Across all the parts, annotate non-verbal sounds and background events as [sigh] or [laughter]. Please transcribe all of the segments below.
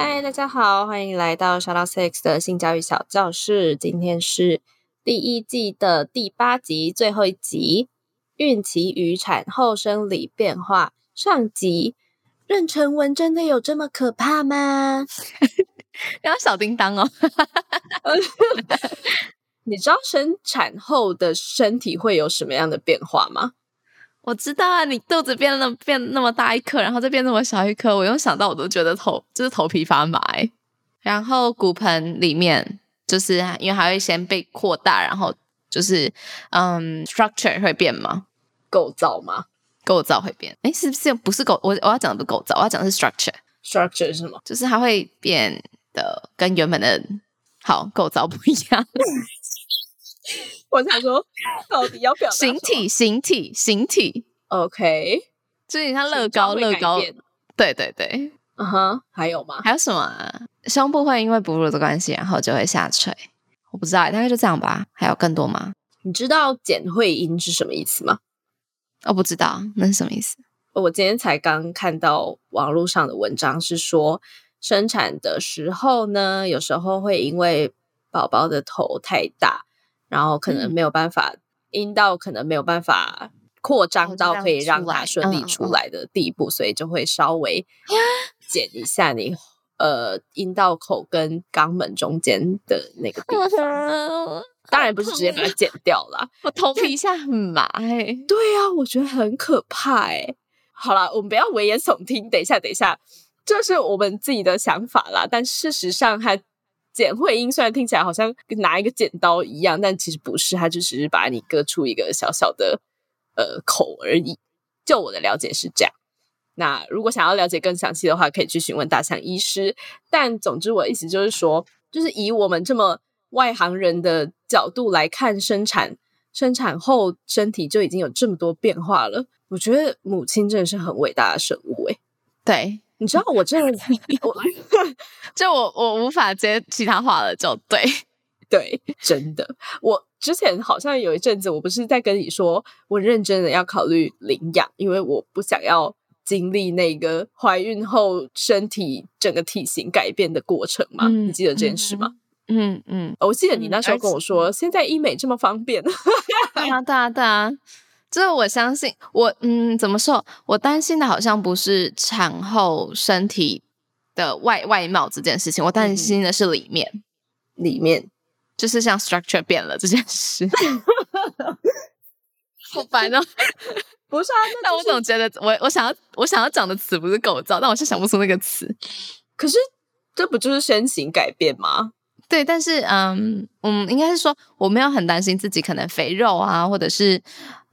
嗨，大家好，欢迎来到 Shout Out Sex 的性教育小教室。今天是第一季的第八集，最后一集——孕期与产后生理变化上集。妊娠纹真的有这么可怕吗？[laughs] 然后小叮当哦，[laughs] 你知道生产后的身体会有什么样的变化吗？我知道啊，你肚子变那变那么大一颗，然后再变那么小一颗，我用想到我都觉得头就是头皮发麻。然后骨盆里面就是因为还会先被扩大，然后就是嗯，structure 会变吗？构造吗？构造会变？哎，是不是不是构？我我要讲的不构造，我要讲的是 structure。structure 是什么？就是它会变得跟原本的好构造不一样。[laughs] [laughs] 我想说，到底要表形体、形体、形体，OK，就是像乐高、乐高，对对对，嗯哼，还有吗？还有什么？胸部会因为哺乳的关系，然后就会下垂。我不知道，大概就这样吧。还有更多吗？你知道减会阴是什么意思吗？我不知道，那是什么意思？我今天才刚看到网络上的文章，是说生产的时候呢，有时候会因为宝宝的头太大。然后可能没有办法，阴道可能没有办法扩张到可以让它顺利出来的地步，所以就会稍微剪一下你呃阴道口跟肛门中间的那个地方。当然不是直接把它剪掉了，[laughs] 我头皮一下很麻哎。对啊，我觉得很可怕哎。好了，我们不要危言耸听，等一下，等一下，这是我们自己的想法啦。但事实上，它。剪会阴虽然听起来好像拿一个剪刀一样，但其实不是，它就只是把你割出一个小小的呃口而已。就我的了解是这样。那如果想要了解更详细的话，可以去询问大象医师。但总之，我的意思就是说，就是以我们这么外行人的角度来看，生产生产后身体就已经有这么多变化了。我觉得母亲真的是很伟大的生物，诶对。你知道我真的，[laughs] 我 [laughs] 就我我无法接其他话了，就对 [laughs] 对，真的。我之前好像有一阵子，我不是在跟你说，我认真的要考虑领养，因为我不想要经历那个怀孕后身体整个体型改变的过程嘛？你记得这件事吗？嗯嗯，我记得你那时候跟我说，现在医美这么方便，对啊对啊对啊。这我相信，我嗯，怎么说？我担心的好像不是产后身体的外外貌这件事情，我担心的是里面，里面 [laughs] 就是像 structure 变了这件事。[laughs] 好烦哦！不是啊，[laughs] 那我总觉得我我想要我想要讲的词不是构造，但我是想不出那个词。可是这不就是身形改变吗？对，但是嗯嗯，应该是说我没有很担心自己可能肥肉啊，或者是。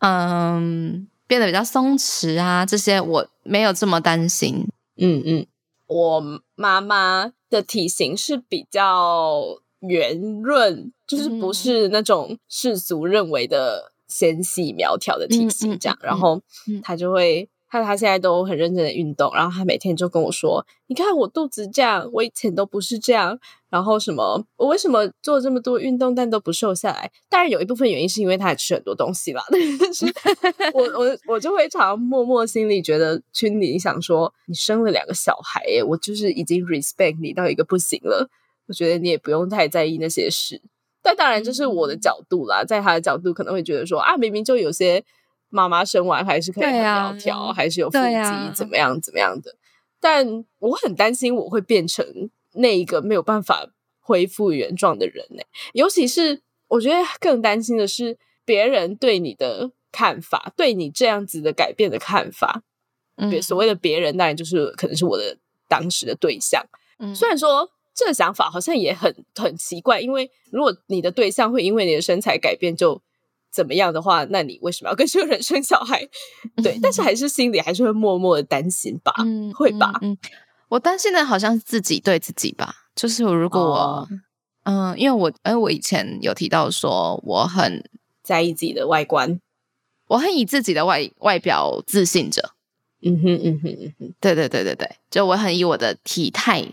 嗯，变得比较松弛啊，这些我没有这么担心。嗯嗯，我妈妈的体型是比较圆润，就是不是那种世俗认为的纤细苗条的体型这样。然后她就会，她她现在都很认真的运动，然后他每天就跟我说：“你看我肚子这样，我以前都不是这样。”然后什么？我为什么做这么多运动，但都不瘦下来？当然有一部分原因是因为他还吃很多东西啦。但是，[laughs] 我我我就会常默默心里觉得，群里想说，你生了两个小孩，耶，我就是已经 respect 你到一个不行了。我觉得你也不用太在意那些事。但当然，这是我的角度啦，在他的角度可能会觉得说，啊，明明就有些妈妈生完还是可以很苗条，还是有腹肌，怎么样怎么样的。但我很担心我会变成。那一个没有办法恢复原状的人呢？尤其是我觉得更担心的是别人对你的看法，对你这样子的改变的看法。嗯，所谓的别人，当然就是可能是我的当时的对象。嗯，虽然说这个想法好像也很很奇怪，因为如果你的对象会因为你的身材改变就怎么样的话，那你为什么要跟这个人生小孩？对，但是还是心里还是会默默的担心吧？嗯，会吧？嗯。我担心的好像是自己对自己吧，就是如果我，嗯，因为我，哎，我以前有提到说我很在意自己的外观，我很以自己的外外表自信着。嗯哼嗯哼嗯哼，对对对对对，就我很以我的体态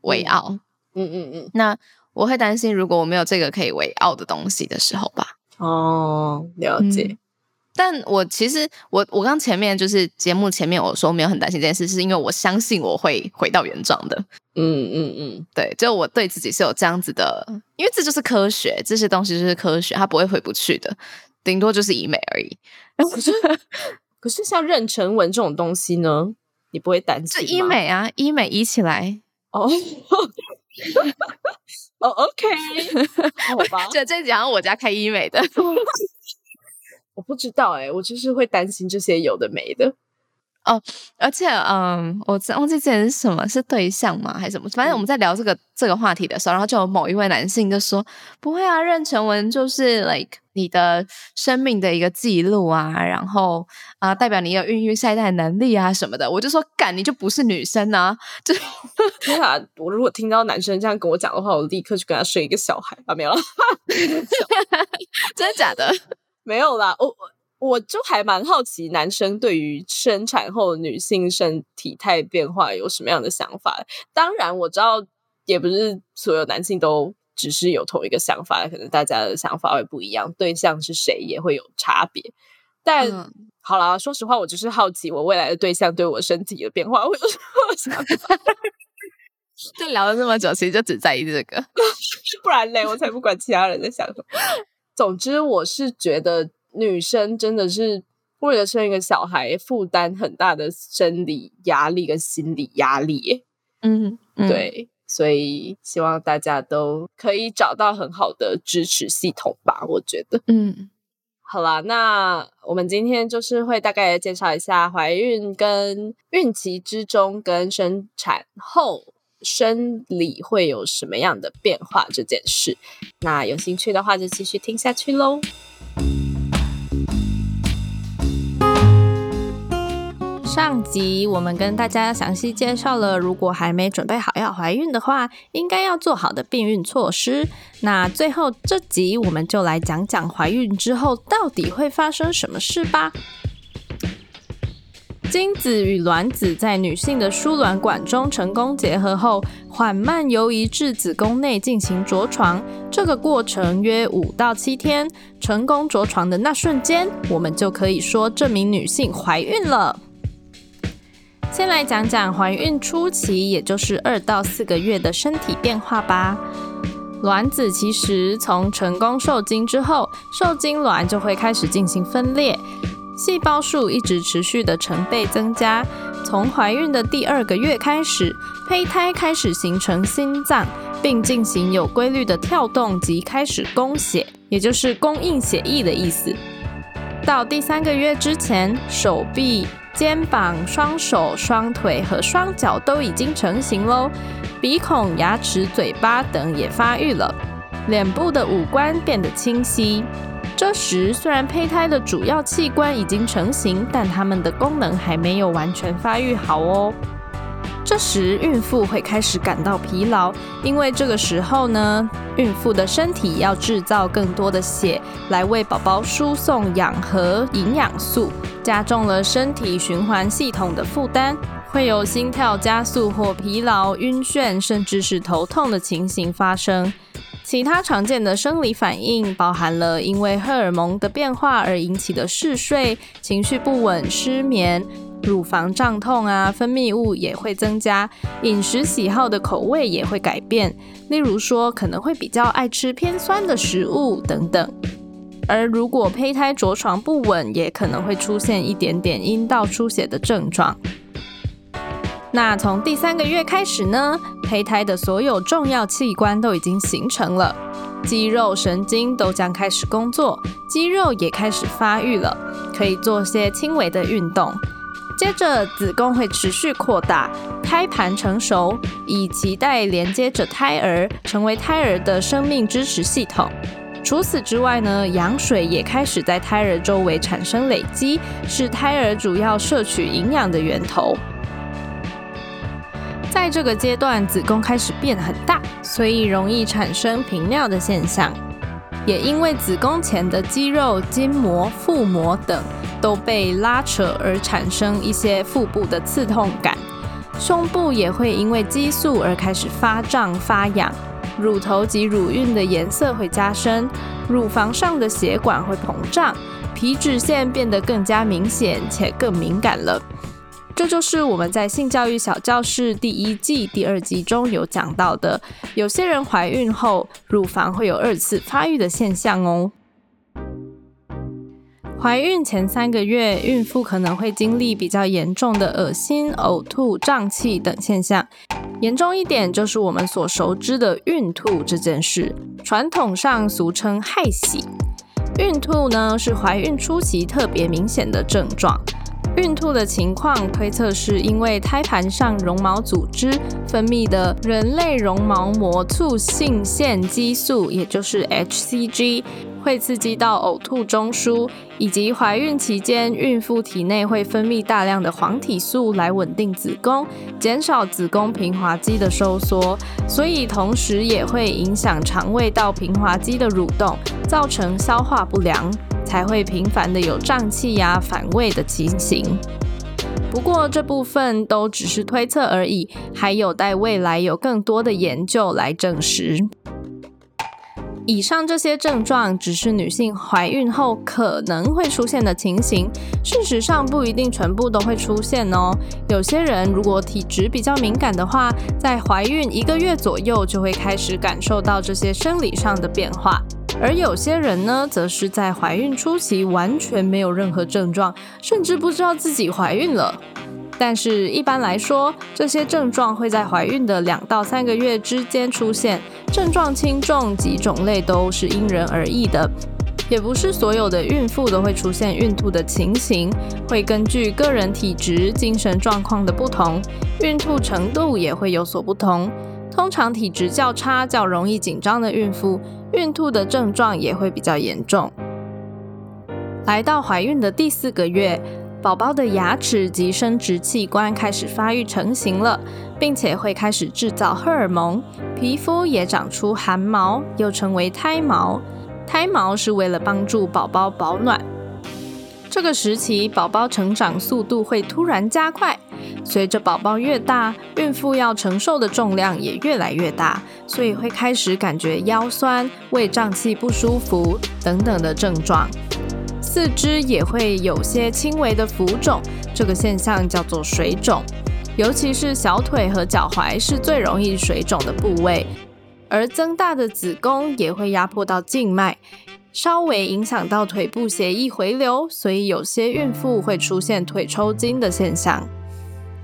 为傲。嗯嗯嗯，那我会担心，如果我没有这个可以为傲的东西的时候吧。哦，了解。但我其实我我刚前面就是节目前面我说没有很担心这件事，是因为我相信我会回到原状的。嗯嗯嗯，对，就我对自己是有这样子的，因为这就是科学，这些东西就是科学，它不会回不去的，顶多就是医美而已。可是可是像妊娠纹这种东西呢，你不会担心？医美啊，医美医起来哦。[laughs] 哦，OK，[laughs] 好吧。这这讲我家开医美的。[laughs] 我不知道哎，我就是会担心这些有的没的哦。而且，嗯，我忘记之前是什么是对象吗？还是什么？反正我们在聊这个这个话题的时候，然后就有某一位男性就说：“不会啊，妊娠纹就是 like 你的生命的一个记录啊，然后啊，代表你有孕育下一代能力啊什么的。”我就说：“干，你就不是女生啊！”就 [laughs] 天啊！我如果听到男生这样跟我讲的话，我立刻去跟他生一个小孩啊！没有，[laughs] [laughs] 真的假的？没有啦，我我我就还蛮好奇，男生对于生产后女性身体态变化有什么样的想法？当然，我知道也不是所有男性都只是有同一个想法，可能大家的想法会不一样，对象是谁也会有差别。但好啦，说实话，我只是好奇，我未来的对象对我身体的变化会有什么想法？[laughs] 就聊了这么久，其实就只在意这个，[laughs] 不然嘞，我才不管其他人在想什么。总之，我是觉得女生真的是为了生一个小孩，负担很大的生理压力跟心理压力。嗯，对，所以希望大家都可以找到很好的支持系统吧。我觉得，嗯，好啦，那我们今天就是会大概介绍一下怀孕跟孕期之中跟生产后。生理会有什么样的变化这件事，那有兴趣的话就继续听下去喽。上集我们跟大家详细介绍了，如果还没准备好要怀孕的话，应该要做好的避孕措施。那最后这集我们就来讲讲怀孕之后到底会发生什么事吧。精子与卵子在女性的输卵管中成功结合后，缓慢游移至子宫内进行着床。这个过程约五到七天。成功着床的那瞬间，我们就可以说这名女性怀孕了。先来讲讲怀孕初期，也就是二到四个月的身体变化吧。卵子其实从成功受精之后，受精卵就会开始进行分裂。细胞数一直持续的成倍增加，从怀孕的第二个月开始，胚胎开始形成心脏，并进行有规律的跳动及开始供血，也就是供应血液的意思。到第三个月之前，手臂、肩膀、双手、双腿和双脚都已经成型喽，鼻孔、牙齿、嘴巴等也发育了，脸部的五官变得清晰。这时，虽然胚胎的主要器官已经成型，但它们的功能还没有完全发育好哦。这时，孕妇会开始感到疲劳，因为这个时候呢，孕妇的身体要制造更多的血来为宝宝输送氧和营养素，加重了身体循环系统的负担，会有心跳加速或疲劳、晕眩，甚至是头痛的情形发生。其他常见的生理反应包含了因为荷尔蒙的变化而引起的嗜睡、情绪不稳、失眠、乳房胀痛啊，分泌物也会增加，饮食喜好的口味也会改变，例如说可能会比较爱吃偏酸的食物等等。而如果胚胎着床不稳，也可能会出现一点点阴道出血的症状。那从第三个月开始呢，胚胎的所有重要器官都已经形成了，肌肉、神经都将开始工作，肌肉也开始发育了，可以做些轻微的运动。接着，子宫会持续扩大，胎盘成熟，以脐带连接着胎儿，成为胎儿的生命支持系统。除此之外呢，羊水也开始在胎儿周围产生累积，是胎儿主要摄取营养的源头。在这个阶段，子宫开始变很大，所以容易产生频尿的现象。也因为子宫前的肌肉、筋膜、腹膜等都被拉扯而产生一些腹部的刺痛感，胸部也会因为激素而开始发胀发痒，乳头及乳晕的颜色会加深，乳房上的血管会膨胀，皮脂腺变得更加明显且更敏感了。这就是我们在性教育小教室第一季、第二季中有讲到的，有些人怀孕后乳房会有二次发育的现象哦。怀孕前三个月，孕妇可能会经历比较严重的恶心、呕吐、胀气等现象，严重一点就是我们所熟知的孕吐这件事，传统上俗称害喜。孕吐呢是怀孕初期特别明显的症状。孕吐的情况推测是因为胎盘上绒毛组织分泌的人类绒毛膜促性腺激素，也就是 HCG，会刺激到呕吐中枢，以及怀孕期间孕妇体内会分泌大量的黄体素来稳定子宫，减少子宫平滑肌的收缩，所以同时也会影响肠胃道平滑肌的蠕动，造成消化不良。才会频繁的有胀气呀、反胃的情形。不过这部分都只是推测而已，还有待未来有更多的研究来证实。以上这些症状只是女性怀孕后可能会出现的情形，事实上不一定全部都会出现哦。有些人如果体质比较敏感的话，在怀孕一个月左右就会开始感受到这些生理上的变化。而有些人呢，则是在怀孕初期完全没有任何症状，甚至不知道自己怀孕了。但是，一般来说，这些症状会在怀孕的两到三个月之间出现，症状轻重及种类都是因人而异的，也不是所有的孕妇都会出现孕吐的情形，会根据个人体质、精神状况的不同，孕吐程度也会有所不同。通常体质较差、较容易紧张的孕妇。孕吐的症状也会比较严重。来到怀孕的第四个月，宝宝的牙齿及生殖器官开始发育成型了，并且会开始制造荷尔蒙，皮肤也长出汗毛，又称为胎毛。胎毛是为了帮助宝宝保暖。这个时期，宝宝成长速度会突然加快。随着宝宝越大，孕妇要承受的重量也越来越大，所以会开始感觉腰酸、胃胀气不舒服等等的症状。四肢也会有些轻微的浮肿，这个现象叫做水肿。尤其是小腿和脚踝是最容易水肿的部位，而增大的子宫也会压迫到静脉，稍微影响到腿部血液回流，所以有些孕妇会出现腿抽筋的现象。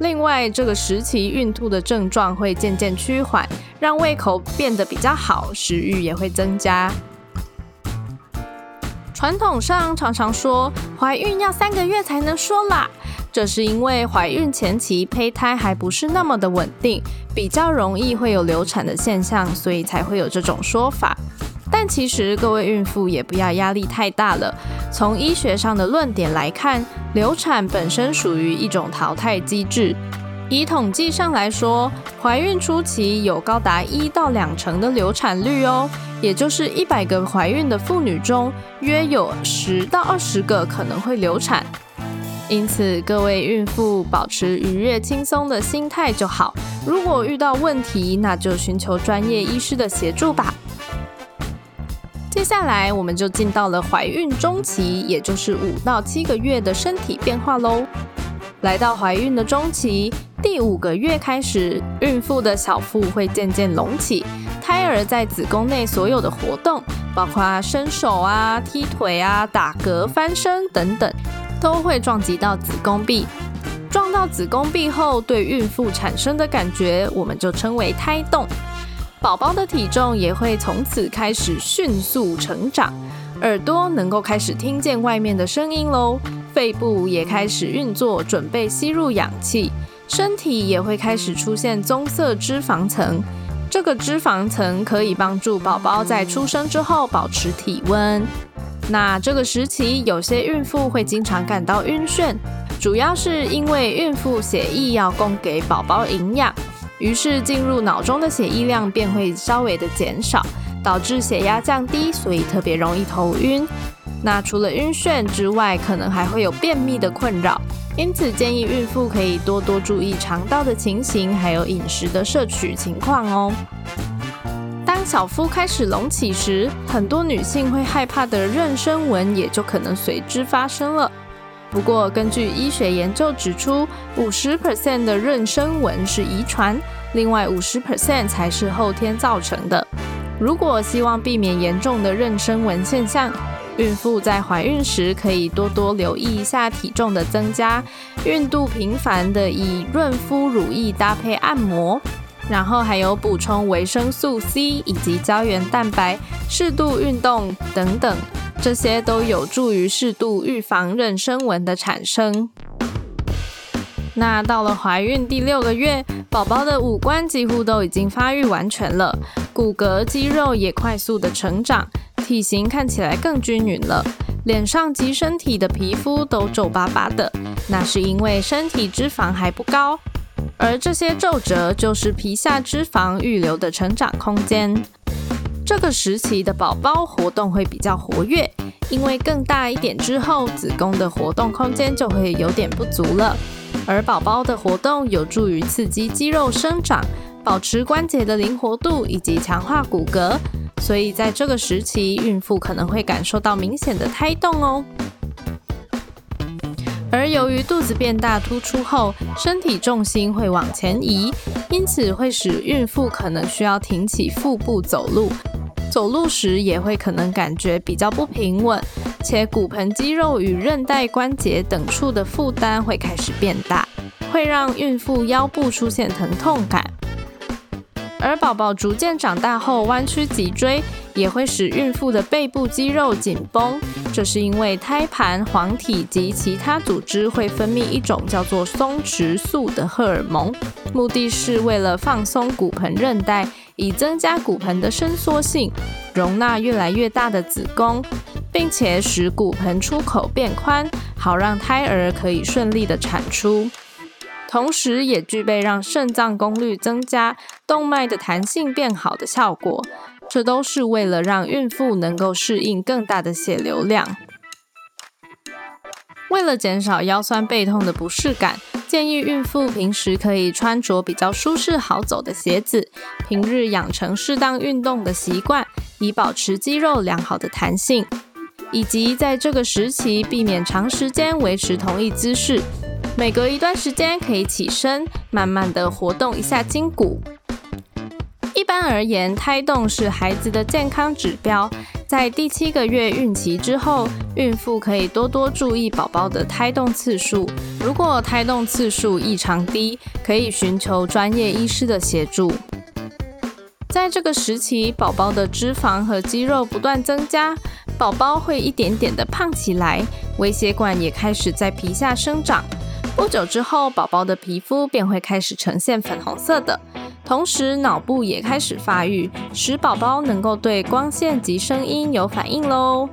另外，这个时期孕吐的症状会渐渐趋缓，让胃口变得比较好，食欲也会增加。传统上常常说怀孕要三个月才能说啦，这是因为怀孕前期胚胎还不是那么的稳定，比较容易会有流产的现象，所以才会有这种说法。但其实各位孕妇也不要压力太大了。从医学上的论点来看，流产本身属于一种淘汰机制。以统计上来说，怀孕初期有高达一到两成的流产率哦，也就是一百个怀孕的妇女中，约有十到二十个可能会流产。因此，各位孕妇保持愉悦轻松的心态就好。如果遇到问题，那就寻求专业医师的协助吧。接下来我们就进到了怀孕中期，也就是五到七个月的身体变化喽。来到怀孕的中期，第五个月开始，孕妇的小腹会渐渐隆起，胎儿在子宫内所有的活动，包括伸手啊、踢腿啊、打嗝、翻身等等，都会撞击到子宫壁。撞到子宫壁后，对孕妇产生的感觉，我们就称为胎动。宝宝的体重也会从此开始迅速成长，耳朵能够开始听见外面的声音喽，肺部也开始运作，准备吸入氧气，身体也会开始出现棕色脂肪层。这个脂肪层可以帮助宝宝在出生之后保持体温。那这个时期，有些孕妇会经常感到晕眩，主要是因为孕妇血液要供给宝宝营养。于是进入脑中的血液量便会稍微的减少，导致血压降低，所以特别容易头晕。那除了晕眩之外，可能还会有便秘的困扰，因此建议孕妇可以多多注意肠道的情形，还有饮食的摄取情况哦。当小腹开始隆起时，很多女性会害怕的妊娠纹也就可能随之发生了。不过，根据医学研究指出，五十 percent 的妊娠纹是遗传，另外五十 percent 才是后天造成的。如果希望避免严重的妊娠纹现象，孕妇在怀孕时可以多多留意一下体重的增加，孕度频繁的以润肤乳液搭配按摩，然后还有补充维生素 C 以及胶原蛋白，适度运动等等。这些都有助于适度预防妊娠纹的产生。那到了怀孕第六个月，宝宝的五官几乎都已经发育完全了，骨骼肌肉也快速的成长，体型看起来更均匀了，脸上及身体的皮肤都皱巴巴的，那是因为身体脂肪还不高，而这些皱褶就是皮下脂肪预留的成长空间。这个时期的宝宝活动会比较活跃，因为更大一点之后，子宫的活动空间就会有点不足了。而宝宝的活动有助于刺激肌肉生长，保持关节的灵活度以及强化骨骼，所以在这个时期，孕妇可能会感受到明显的胎动哦。而由于肚子变大突出后，身体重心会往前移，因此会使孕妇可能需要挺起腹部走路。走路时也会可能感觉比较不平稳，且骨盆肌肉与韧带关节等处的负担会开始变大，会让孕妇腰部出现疼痛感。而宝宝逐渐长大后，弯曲脊椎也会使孕妇的背部肌肉紧绷，这是因为胎盘、黄体及其他组织会分泌一种叫做松弛素的荷尔蒙，目的是为了放松骨盆韧带，以增加骨盆的伸缩性，容纳越来越大的子宫，并且使骨盆出口变宽，好让胎儿可以顺利的产出。同时，也具备让肾脏功率增加、动脉的弹性变好的效果。这都是为了让孕妇能够适应更大的血流量。为了减少腰酸背痛的不适感，建议孕妇平时可以穿着比较舒适好走的鞋子，平日养成适当运动的习惯，以保持肌肉良好的弹性，以及在这个时期避免长时间维持同一姿势。每隔一段时间可以起身，慢慢的活动一下筋骨。一般而言，胎动是孩子的健康指标。在第七个月孕期之后，孕妇可以多多注意宝宝的胎动次数。如果胎动次数异常低，可以寻求专业医师的协助。在这个时期，宝宝的脂肪和肌肉不断增加，宝宝会一点点的胖起来，微血管也开始在皮下生长。不久之后，宝宝的皮肤便会开始呈现粉红色的，同时脑部也开始发育，使宝宝能够对光线及声音有反应喽。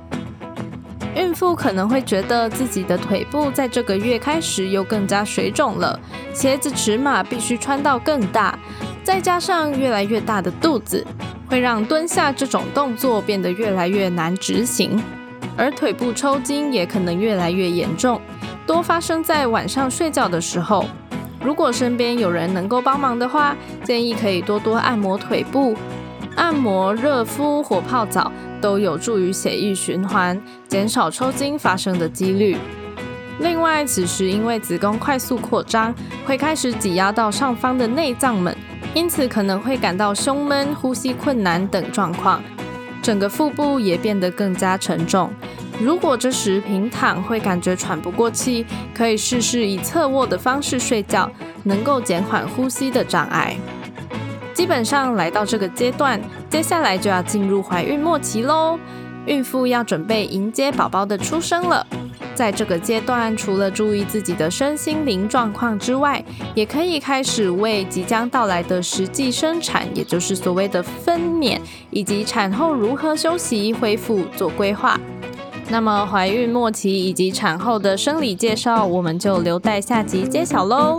孕妇可能会觉得自己的腿部在这个月开始又更加水肿了，鞋子尺码必须穿到更大，再加上越来越大的肚子，会让蹲下这种动作变得越来越难执行，而腿部抽筋也可能越来越严重。多发生在晚上睡觉的时候。如果身边有人能够帮忙的话，建议可以多多按摩腿部，按摩、热敷、火泡澡都有助于血液循环，减少抽筋发生的几率。另外，此时因为子宫快速扩张，会开始挤压到上方的内脏们，因此可能会感到胸闷、呼吸困难等状况，整个腹部也变得更加沉重。如果这时平躺会感觉喘不过气，可以试试以侧卧的方式睡觉，能够减缓呼吸的障碍。基本上来到这个阶段，接下来就要进入怀孕末期喽。孕妇要准备迎接宝宝的出生了。在这个阶段，除了注意自己的身心灵状况之外，也可以开始为即将到来的实际生产，也就是所谓的分娩，以及产后如何休息恢复做规划。那么，怀孕末期以及产后的生理介绍，我们就留待下集揭晓喽。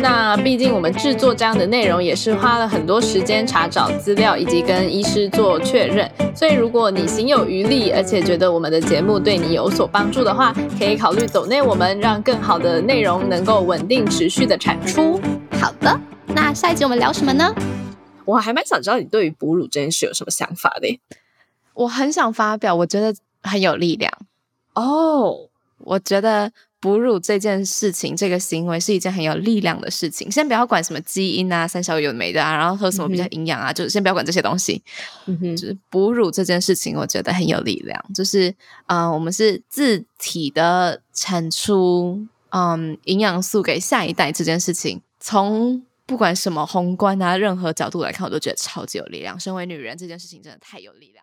那毕竟我们制作这样的内容也是花了很多时间查找资料，以及跟医师做确认。所以如果你行有余力，而且觉得我们的节目对你有所帮助的话，可以考虑走内我们，让更好的内容能够稳定持续的产出。好的，那下一集我们聊什么呢？我还蛮想知道你对于哺乳这件事有什么想法的。我很想发表，我觉得很有力量哦。我觉得。哺乳这件事情，这个行为是一件很有力量的事情。先不要管什么基因啊、三小有没的啊，然后喝什么比较营养啊，就先不要管这些东西。嗯哼，就是哺乳这件事情，我觉得很有力量。就是嗯，我们是自体的产出嗯营养素给下一代这件事情，从不管什么宏观啊任何角度来看，我都觉得超级有力量。身为女人，这件事情真的太有力量。